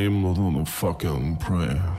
The same little fucking prayer.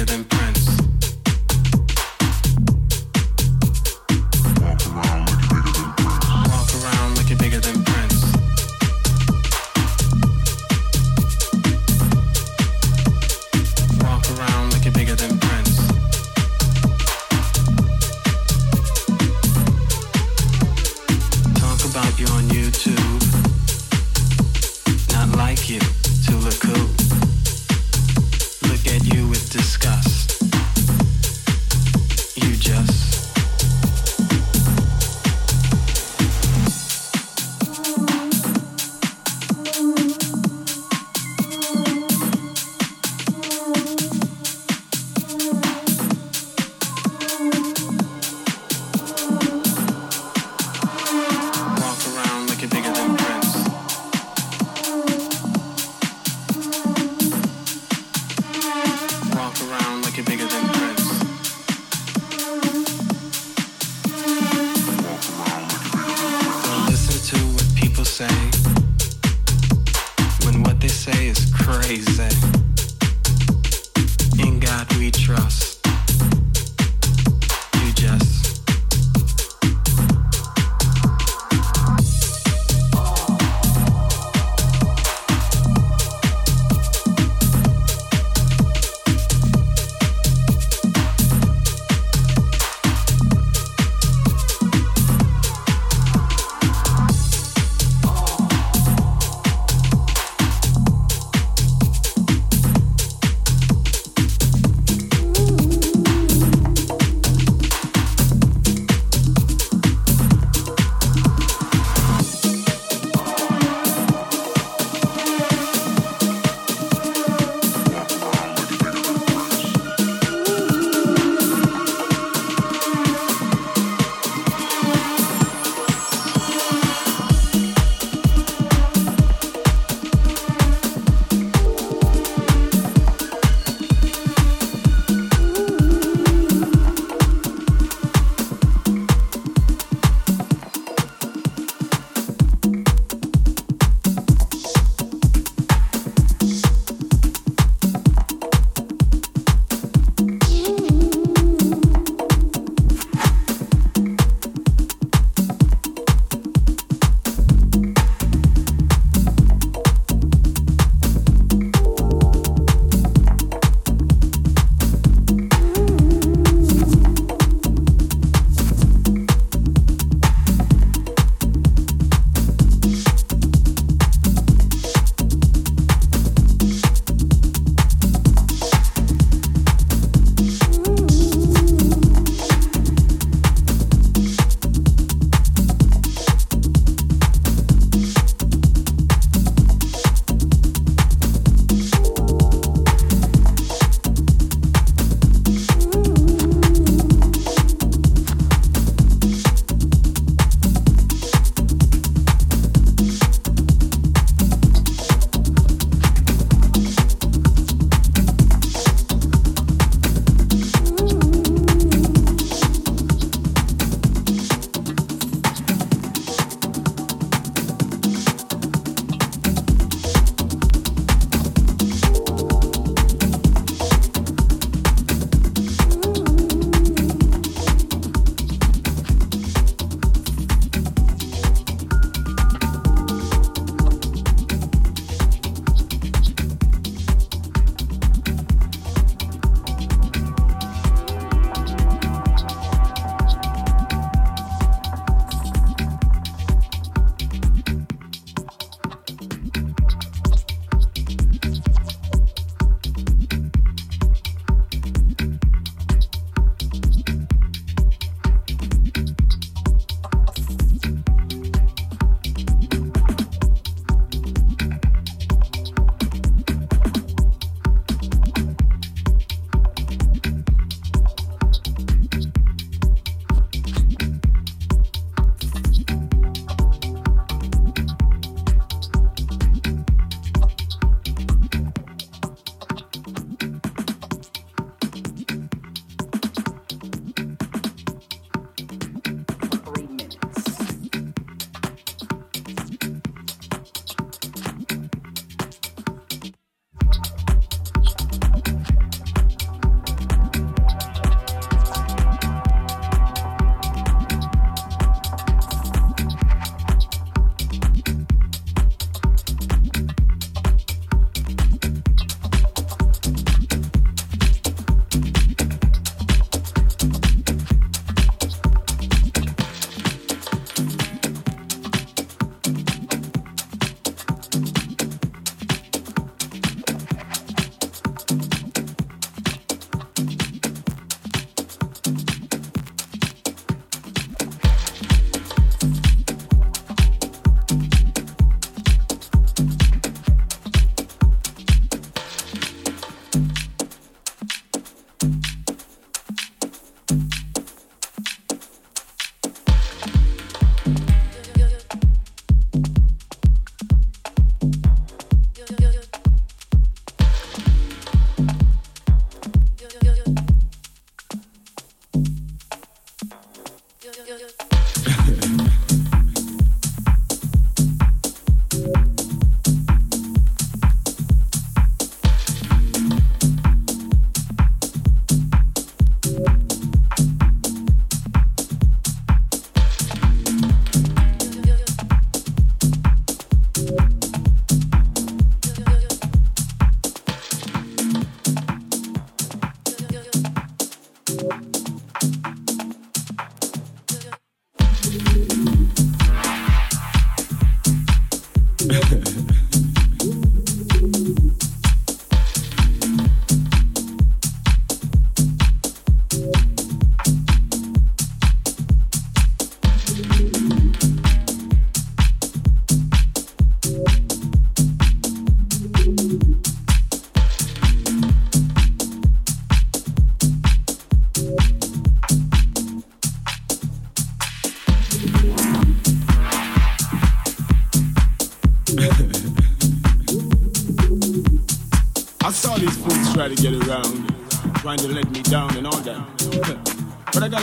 bigger than pride.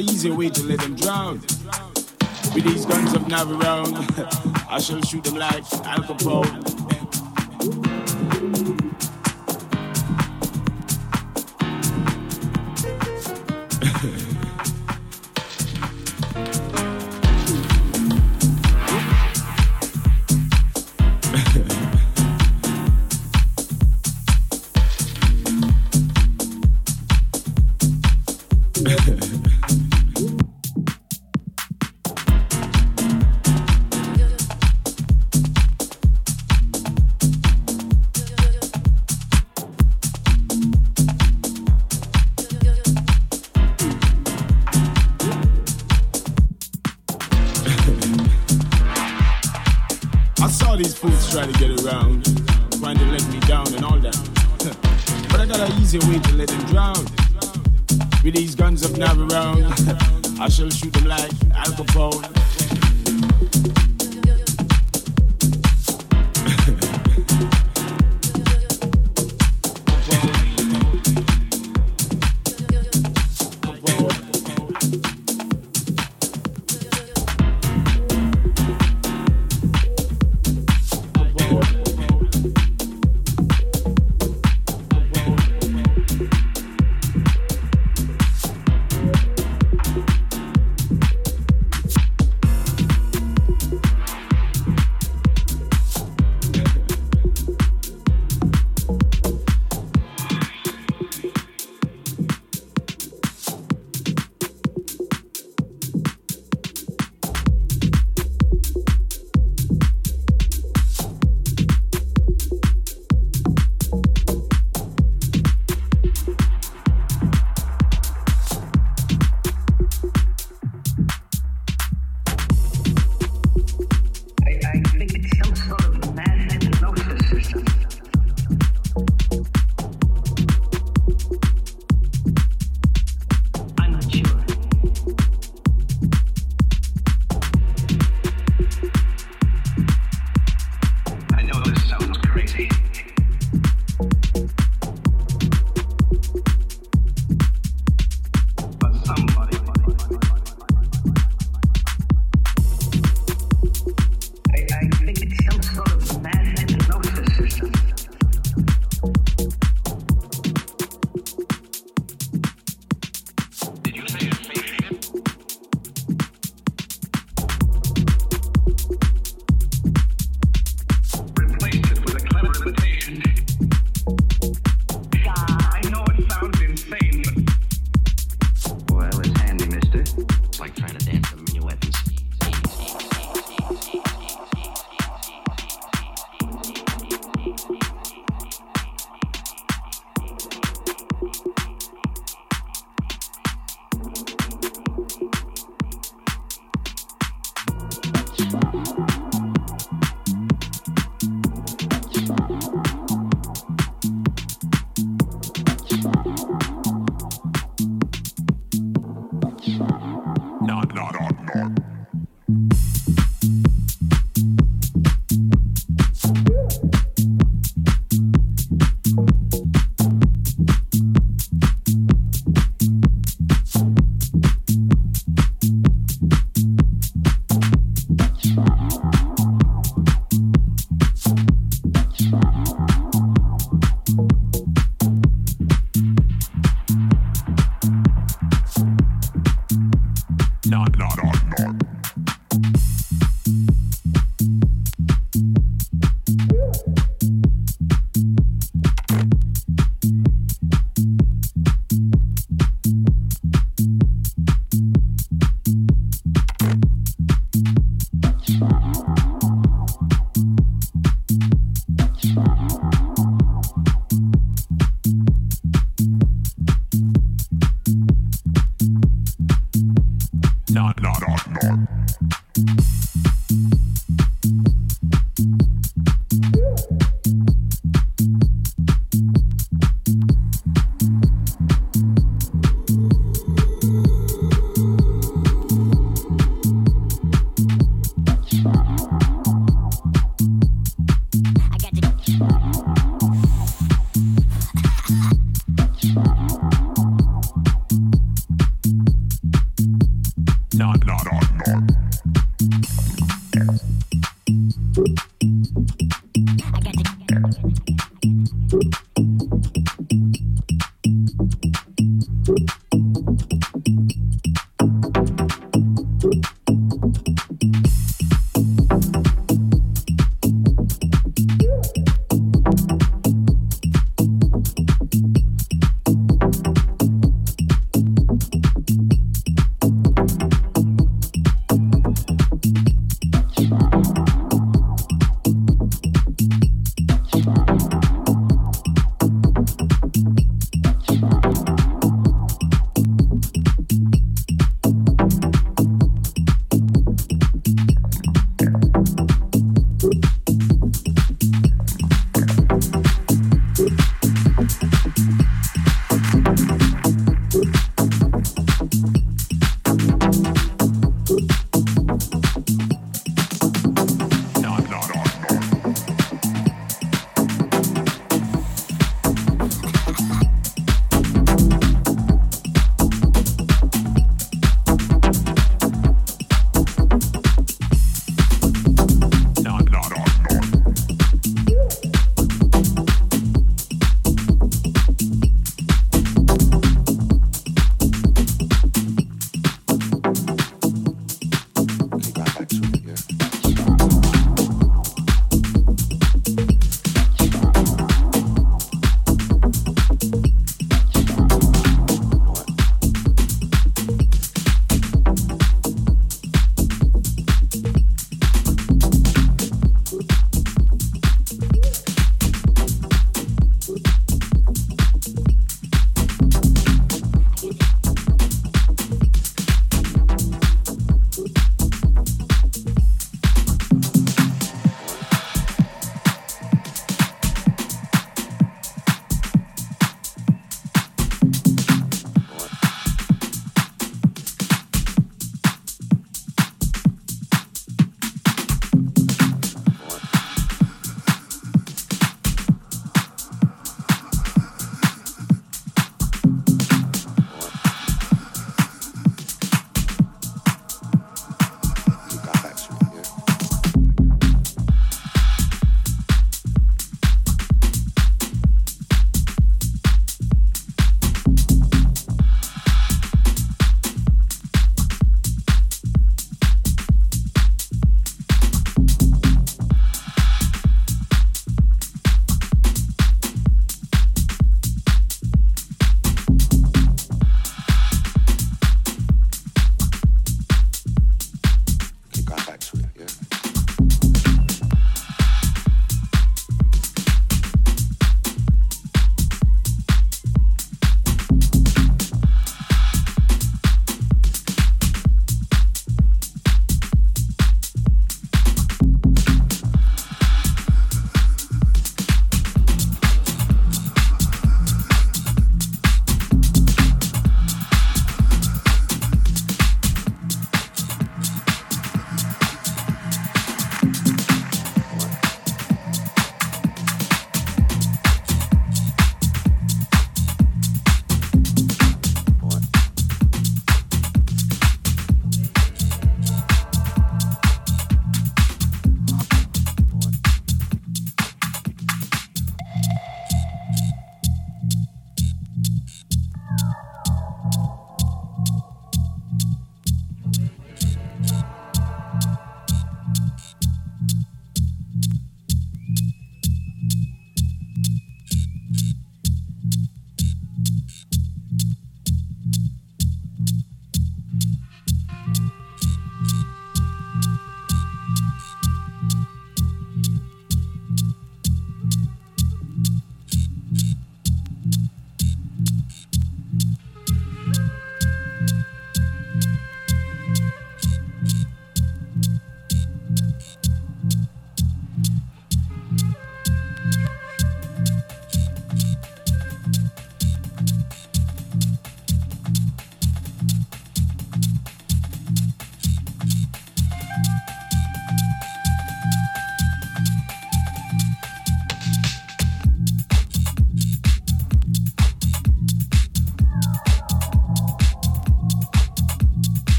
Easy way to let them drown. With these guns of Navarone, I shall shoot them like Al Capone. fools try to get around, trying to let me down and all that. but I got an easy way to let them drown. With these guns of Navarone, I shall shoot them like alcohol.